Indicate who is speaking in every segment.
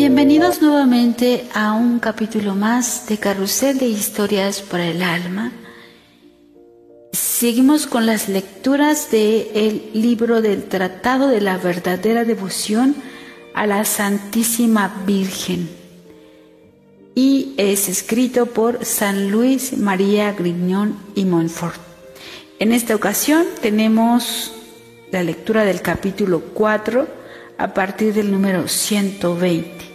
Speaker 1: Bienvenidos nuevamente a un capítulo más de Carrusel de Historias para el Alma. Seguimos con las lecturas del libro del Tratado de la Verdadera Devoción a la Santísima Virgen y es escrito por San Luis María Grignón y Montfort. En esta ocasión tenemos la lectura del capítulo 4 a partir del número 120.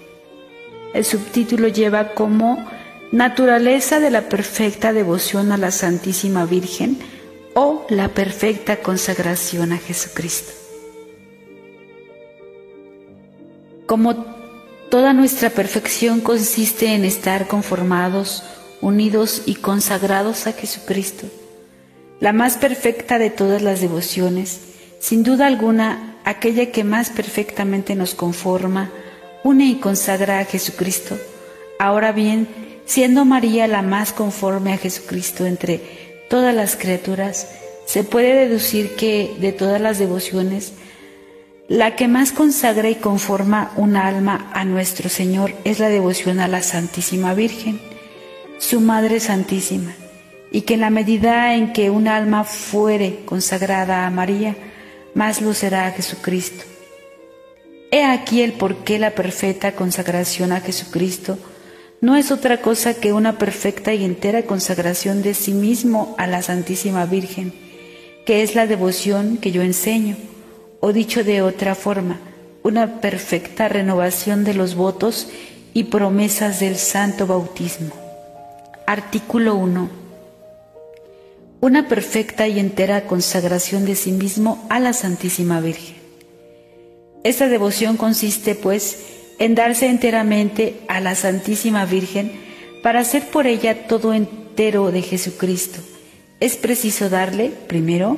Speaker 1: El subtítulo lleva como Naturaleza de la perfecta devoción a la Santísima Virgen o la perfecta consagración a Jesucristo. Como toda nuestra perfección consiste en estar conformados, unidos y consagrados a Jesucristo, la más perfecta de todas las devociones, sin duda alguna aquella que más perfectamente nos conforma, une y consagra a Jesucristo. Ahora bien, siendo María la más conforme a Jesucristo entre todas las criaturas, se puede deducir que de todas las devociones, la que más consagra y conforma un alma a nuestro Señor es la devoción a la Santísima Virgen, su Madre Santísima, y que en la medida en que un alma fuere consagrada a María, más lo será a Jesucristo. He aquí el por qué la perfecta consagración a Jesucristo no es otra cosa que una perfecta y entera consagración de sí mismo a la Santísima Virgen, que es la devoción que yo enseño, o dicho de otra forma, una perfecta renovación de los votos y promesas del santo bautismo. Artículo 1. Una perfecta y entera consagración de sí mismo a la Santísima Virgen. Esta devoción consiste, pues, en darse enteramente a la Santísima Virgen para hacer por ella todo entero de Jesucristo. Es preciso darle, primero,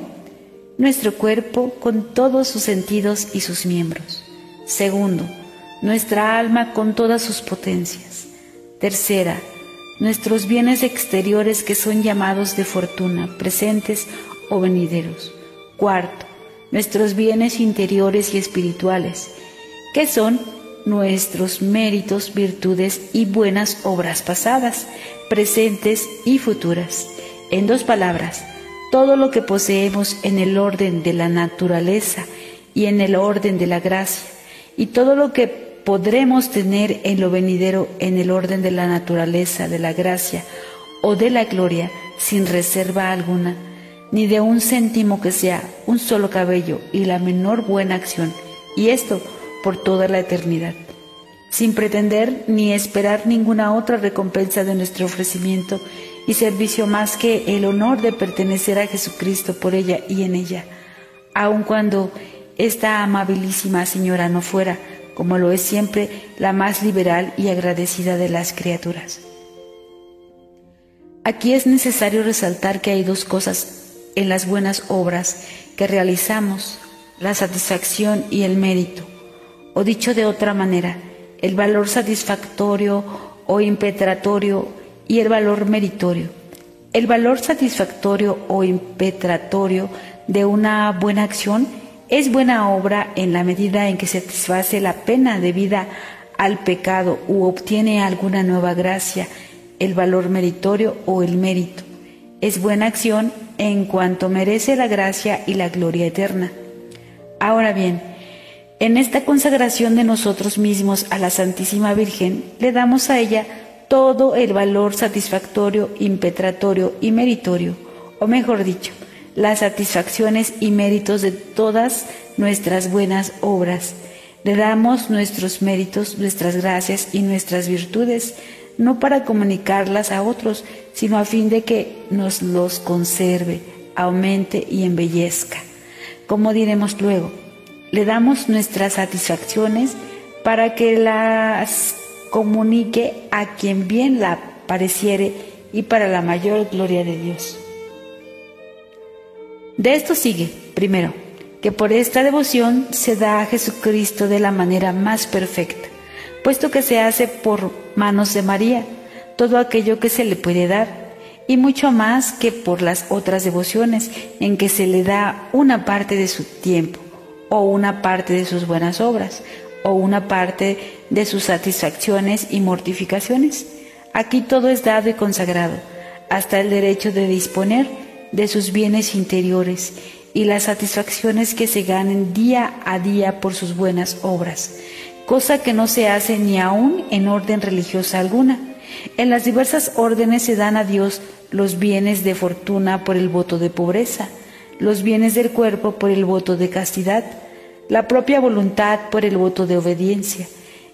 Speaker 1: nuestro cuerpo con todos sus sentidos y sus miembros. Segundo, nuestra alma con todas sus potencias. Tercera, nuestros bienes exteriores que son llamados de fortuna, presentes o venideros. Cuarto, nuestros bienes interiores y espirituales, que son nuestros méritos, virtudes y buenas obras pasadas, presentes y futuras. En dos palabras, todo lo que poseemos en el orden de la naturaleza y en el orden de la gracia, y todo lo que podremos tener en lo venidero en el orden de la naturaleza, de la gracia o de la gloria, sin reserva alguna, ni de un céntimo que sea un solo cabello y la menor buena acción, y esto por toda la eternidad, sin pretender ni esperar ninguna otra recompensa de nuestro ofrecimiento y servicio más que el honor de pertenecer a Jesucristo por ella y en ella, aun cuando esta amabilísima señora no fuera, como lo es siempre, la más liberal y agradecida de las criaturas. Aquí es necesario resaltar que hay dos cosas en las buenas obras que realizamos, la satisfacción y el mérito, o dicho de otra manera, el valor satisfactorio o impetratorio y el valor meritorio. El valor satisfactorio o impetratorio de una buena acción es buena obra en la medida en que satisface la pena debida al pecado u obtiene alguna nueva gracia, el valor meritorio o el mérito. Es buena acción en cuanto merece la gracia y la gloria eterna. Ahora bien, en esta consagración de nosotros mismos a la Santísima Virgen, le damos a ella todo el valor satisfactorio, impetratorio y meritorio, o mejor dicho, las satisfacciones y méritos de todas nuestras buenas obras. Le damos nuestros méritos, nuestras gracias y nuestras virtudes, no para comunicarlas a otros, sino a fin de que nos los conserve, aumente y embellezca. Como diremos luego, le damos nuestras satisfacciones para que las comunique a quien bien la pareciere y para la mayor gloria de Dios. De esto sigue, primero, que por esta devoción se da a Jesucristo de la manera más perfecta, puesto que se hace por manos de María todo aquello que se le puede dar, y mucho más que por las otras devociones en que se le da una parte de su tiempo, o una parte de sus buenas obras, o una parte de sus satisfacciones y mortificaciones. Aquí todo es dado y consagrado, hasta el derecho de disponer de sus bienes interiores y las satisfacciones que se ganen día a día por sus buenas obras, cosa que no se hace ni aún en orden religiosa alguna. En las diversas órdenes se dan a Dios los bienes de fortuna por el voto de pobreza, los bienes del cuerpo por el voto de castidad, la propia voluntad por el voto de obediencia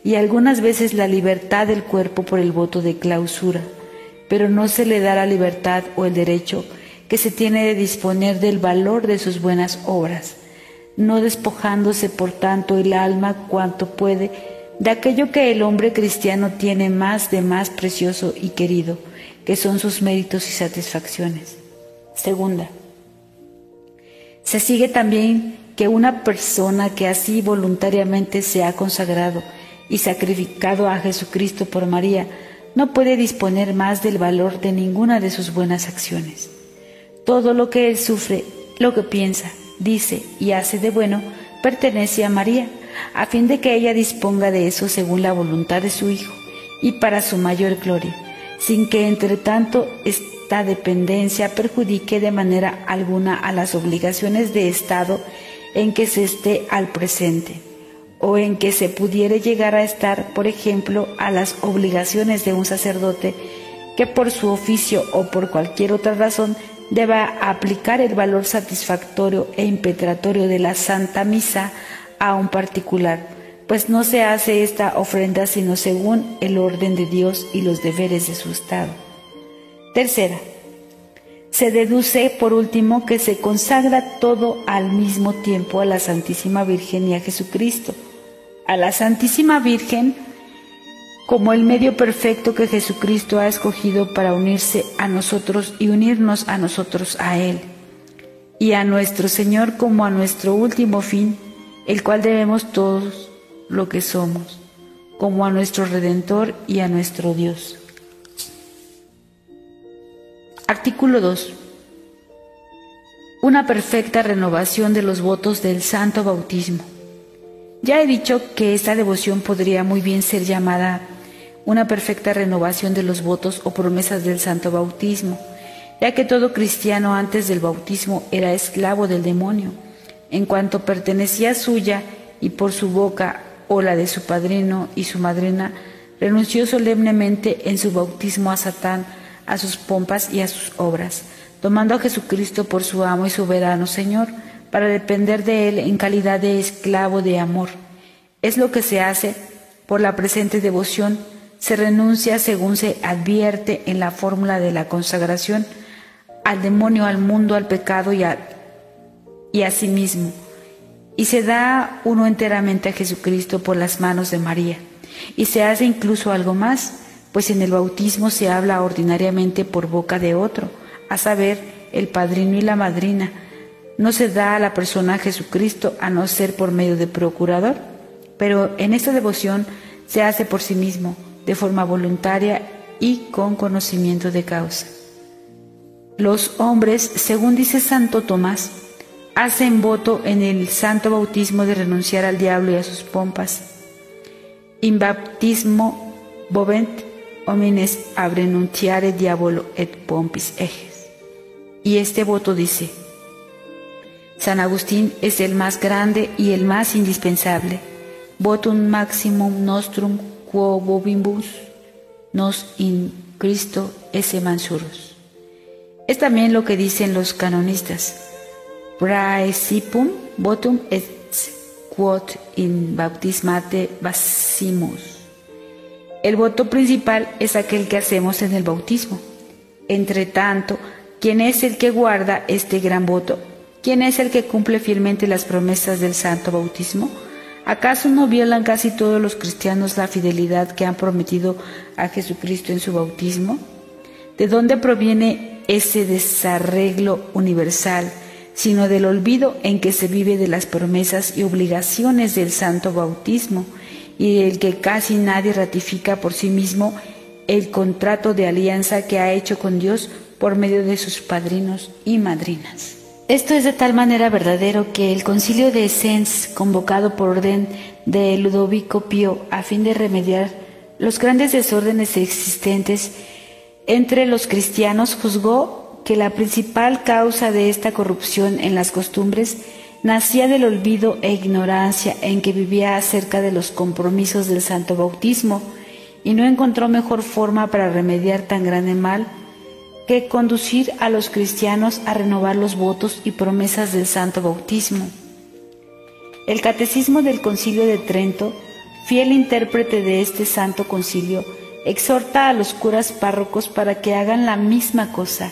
Speaker 1: y algunas veces la libertad del cuerpo por el voto de clausura, pero no se le da la libertad o el derecho que se tiene de disponer del valor de sus buenas obras, no despojándose por tanto el alma cuanto puede de aquello que el hombre cristiano tiene más de más precioso y querido, que son sus méritos y satisfacciones. Segunda, se sigue también que una persona que así voluntariamente se ha consagrado y sacrificado a Jesucristo por María, no puede disponer más del valor de ninguna de sus buenas acciones. Todo lo que él sufre, lo que piensa, dice y hace de bueno, pertenece a María, a fin de que ella disponga de eso según la voluntad de su Hijo y para su mayor gloria, sin que entre tanto esta dependencia perjudique de manera alguna a las obligaciones de Estado en que se esté al presente, o en que se pudiere llegar a estar, por ejemplo, a las obligaciones de un sacerdote que por su oficio o por cualquier otra razón deba aplicar el valor satisfactorio e impetratorio de la Santa Misa a un particular, pues no se hace esta ofrenda sino según el orden de Dios y los deberes de su Estado. Tercera, se deduce por último que se consagra todo al mismo tiempo a la Santísima Virgen y a Jesucristo. A la Santísima Virgen como el medio perfecto que Jesucristo ha escogido para unirse a nosotros y unirnos a nosotros a Él, y a nuestro Señor como a nuestro último fin, el cual debemos todos lo que somos, como a nuestro Redentor y a nuestro Dios. Artículo 2. Una perfecta renovación de los votos del Santo Bautismo. Ya he dicho que esta devoción podría muy bien ser llamada una perfecta renovación de los votos o promesas del santo bautismo, ya que todo cristiano antes del bautismo era esclavo del demonio, en cuanto pertenecía suya y por su boca o la de su padrino y su madrina, renunció solemnemente en su bautismo a Satán, a sus pompas y a sus obras, tomando a Jesucristo por su amo y soberano Señor, para depender de Él en calidad de esclavo de amor. Es lo que se hace por la presente devoción se renuncia, según se advierte en la fórmula de la consagración, al demonio, al mundo, al pecado y a, sí mismo, y se da uno enteramente a Jesucristo por las manos de María. Y se hace incluso algo más, pues en el bautismo se habla ordinariamente por boca de otro, a saber, el padrino y la madrina. No se da a la persona a Jesucristo a no ser por medio de procurador, pero en esta devoción se hace por sí mismo de forma voluntaria y con conocimiento de causa. Los hombres, según dice Santo Tomás, hacen voto en el santo bautismo de renunciar al diablo y a sus pompas. In baptismo bovent homines abrenunciare diabolo et pompis ejes. Y este voto dice, San Agustín es el más grande y el más indispensable. Votum maximum nostrum quo nos in Cristo esse mansurus. Es también lo que dicen los canonistas. Praesipum votum et quod in baptismate basimus. El voto principal es aquel que hacemos en el bautismo. Entre tanto, ¿quién es el que guarda este gran voto? ¿Quién es el que cumple fielmente las promesas del santo bautismo? ¿Acaso no violan casi todos los cristianos la fidelidad que han prometido a Jesucristo en su bautismo? ¿De dónde proviene ese desarreglo universal, sino del olvido en que se vive de las promesas y obligaciones del santo bautismo y del que casi nadie ratifica por sí mismo el contrato de alianza que ha hecho con Dios por medio de sus padrinos y madrinas? Esto es de tal manera verdadero que el concilio de Sens, convocado por orden de Ludovico Pío a fin de remediar los grandes desórdenes existentes entre los cristianos, juzgó que la principal causa de esta corrupción en las costumbres nacía del olvido e ignorancia en que vivía acerca de los compromisos del santo bautismo y no encontró mejor forma para remediar tan grande mal que conducir a los cristianos a renovar los votos y promesas del santo bautismo. El catecismo del concilio de Trento, fiel intérprete de este santo concilio, exhorta a los curas párrocos para que hagan la misma cosa,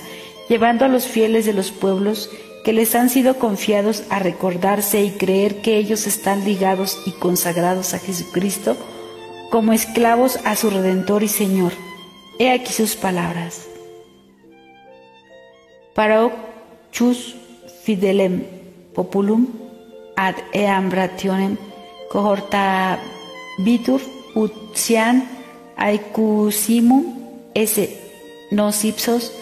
Speaker 1: llevando a los fieles de los pueblos que les han sido confiados a recordarse y creer que ellos están ligados y consagrados a Jesucristo como esclavos a su Redentor y Señor. He aquí sus palabras. Para chus fidelem populum ad eam rationem cohorta vitur ut sian aecusimum esse nos ipsos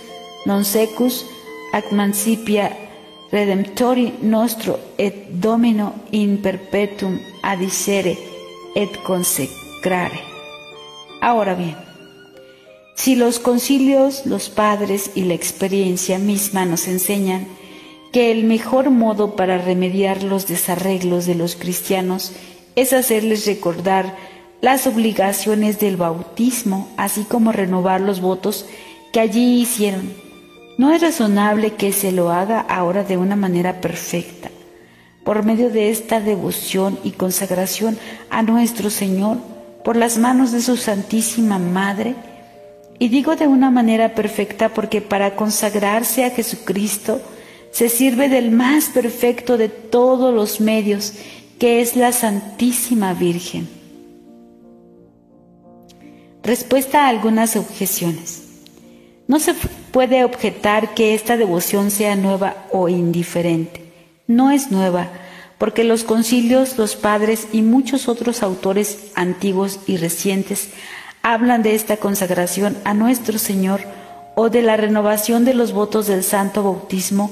Speaker 1: non secus ac mancipia redemptori nostro et domino in perpetuum adicere et consecrare. Ahora bien, si los concilios, los padres y la experiencia misma nos enseñan que el mejor modo para remediar los desarreglos de los cristianos es hacerles recordar las obligaciones del bautismo, así como renovar los votos que allí hicieron, no es razonable que se lo haga ahora de una manera perfecta, por medio de esta devoción y consagración a nuestro Señor por las manos de su Santísima Madre. Y digo de una manera perfecta porque para consagrarse a Jesucristo se sirve del más perfecto de todos los medios, que es la Santísima Virgen. Respuesta a algunas objeciones. No se puede objetar que esta devoción sea nueva o indiferente. No es nueva, porque los concilios, los padres y muchos otros autores antiguos y recientes hablan de esta consagración a nuestro Señor o de la renovación de los votos del santo bautismo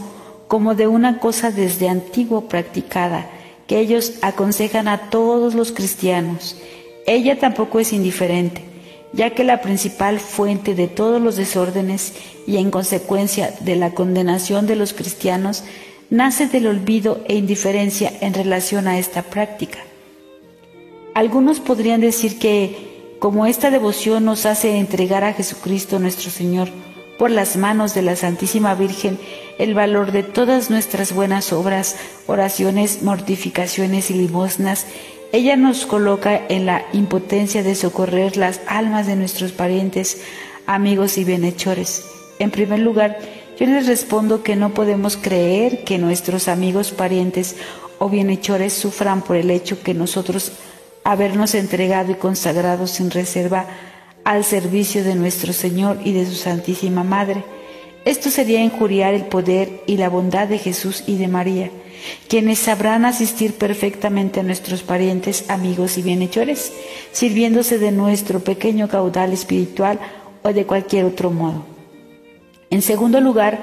Speaker 1: como de una cosa desde antiguo practicada, que ellos aconsejan a todos los cristianos. Ella tampoco es indiferente ya que la principal fuente de todos los desórdenes y en consecuencia de la condenación de los cristianos nace del olvido e indiferencia en relación a esta práctica. Algunos podrían decir que, como esta devoción nos hace entregar a Jesucristo nuestro Señor por las manos de la Santísima Virgen el valor de todas nuestras buenas obras, oraciones, mortificaciones y limosnas, ella nos coloca en la impotencia de socorrer las almas de nuestros parientes, amigos y bienhechores. En primer lugar, yo les respondo que no podemos creer que nuestros amigos, parientes o bienhechores sufran por el hecho que nosotros habernos entregado y consagrado sin reserva al servicio de nuestro Señor y de su Santísima Madre. Esto sería injuriar el poder y la bondad de Jesús y de María quienes sabrán asistir perfectamente a nuestros parientes, amigos y bienhechores, sirviéndose de nuestro pequeño caudal espiritual o de cualquier otro modo. En segundo lugar,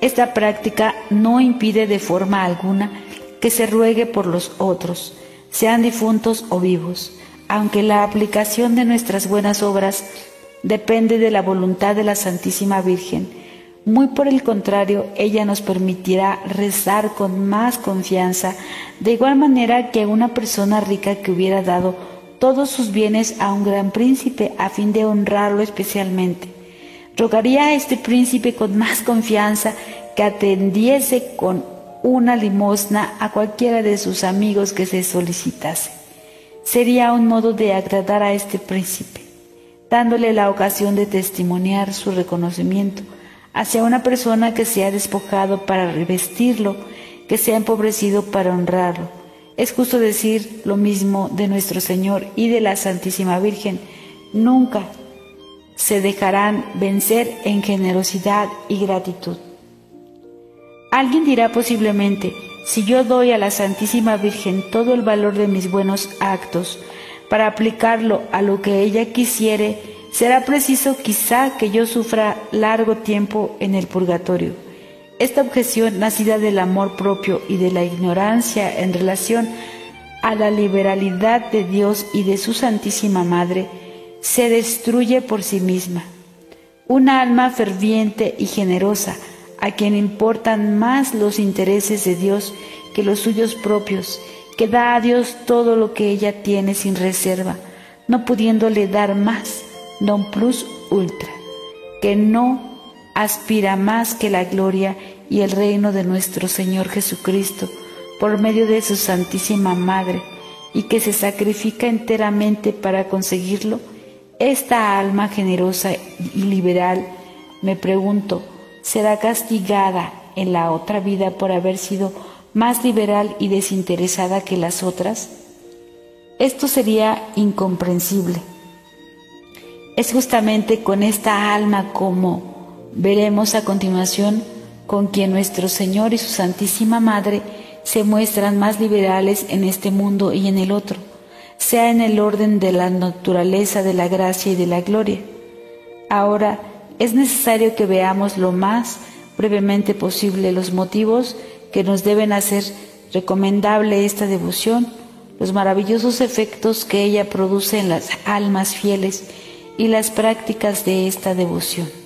Speaker 1: esta práctica no impide de forma alguna que se ruegue por los otros, sean difuntos o vivos, aunque la aplicación de nuestras buenas obras depende de la voluntad de la Santísima Virgen, muy por el contrario, ella nos permitirá rezar con más confianza, de igual manera que una persona rica que hubiera dado todos sus bienes a un gran príncipe a fin de honrarlo especialmente. Rogaría a este príncipe con más confianza que atendiese con una limosna a cualquiera de sus amigos que se solicitase. Sería un modo de agradar a este príncipe, dándole la ocasión de testimoniar su reconocimiento hacia una persona que se ha despojado para revestirlo, que se ha empobrecido para honrarlo. Es justo decir lo mismo de nuestro Señor y de la Santísima Virgen. Nunca se dejarán vencer en generosidad y gratitud. Alguien dirá posiblemente, si yo doy a la Santísima Virgen todo el valor de mis buenos actos para aplicarlo a lo que ella quisiere, Será preciso quizá que yo sufra largo tiempo en el purgatorio. Esta objeción, nacida del amor propio y de la ignorancia en relación a la liberalidad de Dios y de su Santísima Madre, se destruye por sí misma. Una alma ferviente y generosa, a quien importan más los intereses de Dios que los suyos propios, que da a Dios todo lo que ella tiene sin reserva, no pudiéndole dar más, non plus ultra, que no aspira más que la gloria y el reino de nuestro Señor Jesucristo por medio de su Santísima Madre y que se sacrifica enteramente para conseguirlo, esta alma generosa y liberal, me pregunto, ¿será castigada en la otra vida por haber sido más liberal y desinteresada que las otras? Esto sería incomprensible. Es justamente con esta alma como Veremos a continuación con quien nuestro Señor y su Santísima Madre se muestran más liberales en este mundo y en el otro, sea en el orden de la naturaleza de la gracia y de la gloria. Ahora es necesario que veamos lo más brevemente posible los motivos que nos deben hacer recomendable esta devoción, los maravillosos efectos que ella produce en las almas fieles y las prácticas de esta devoción.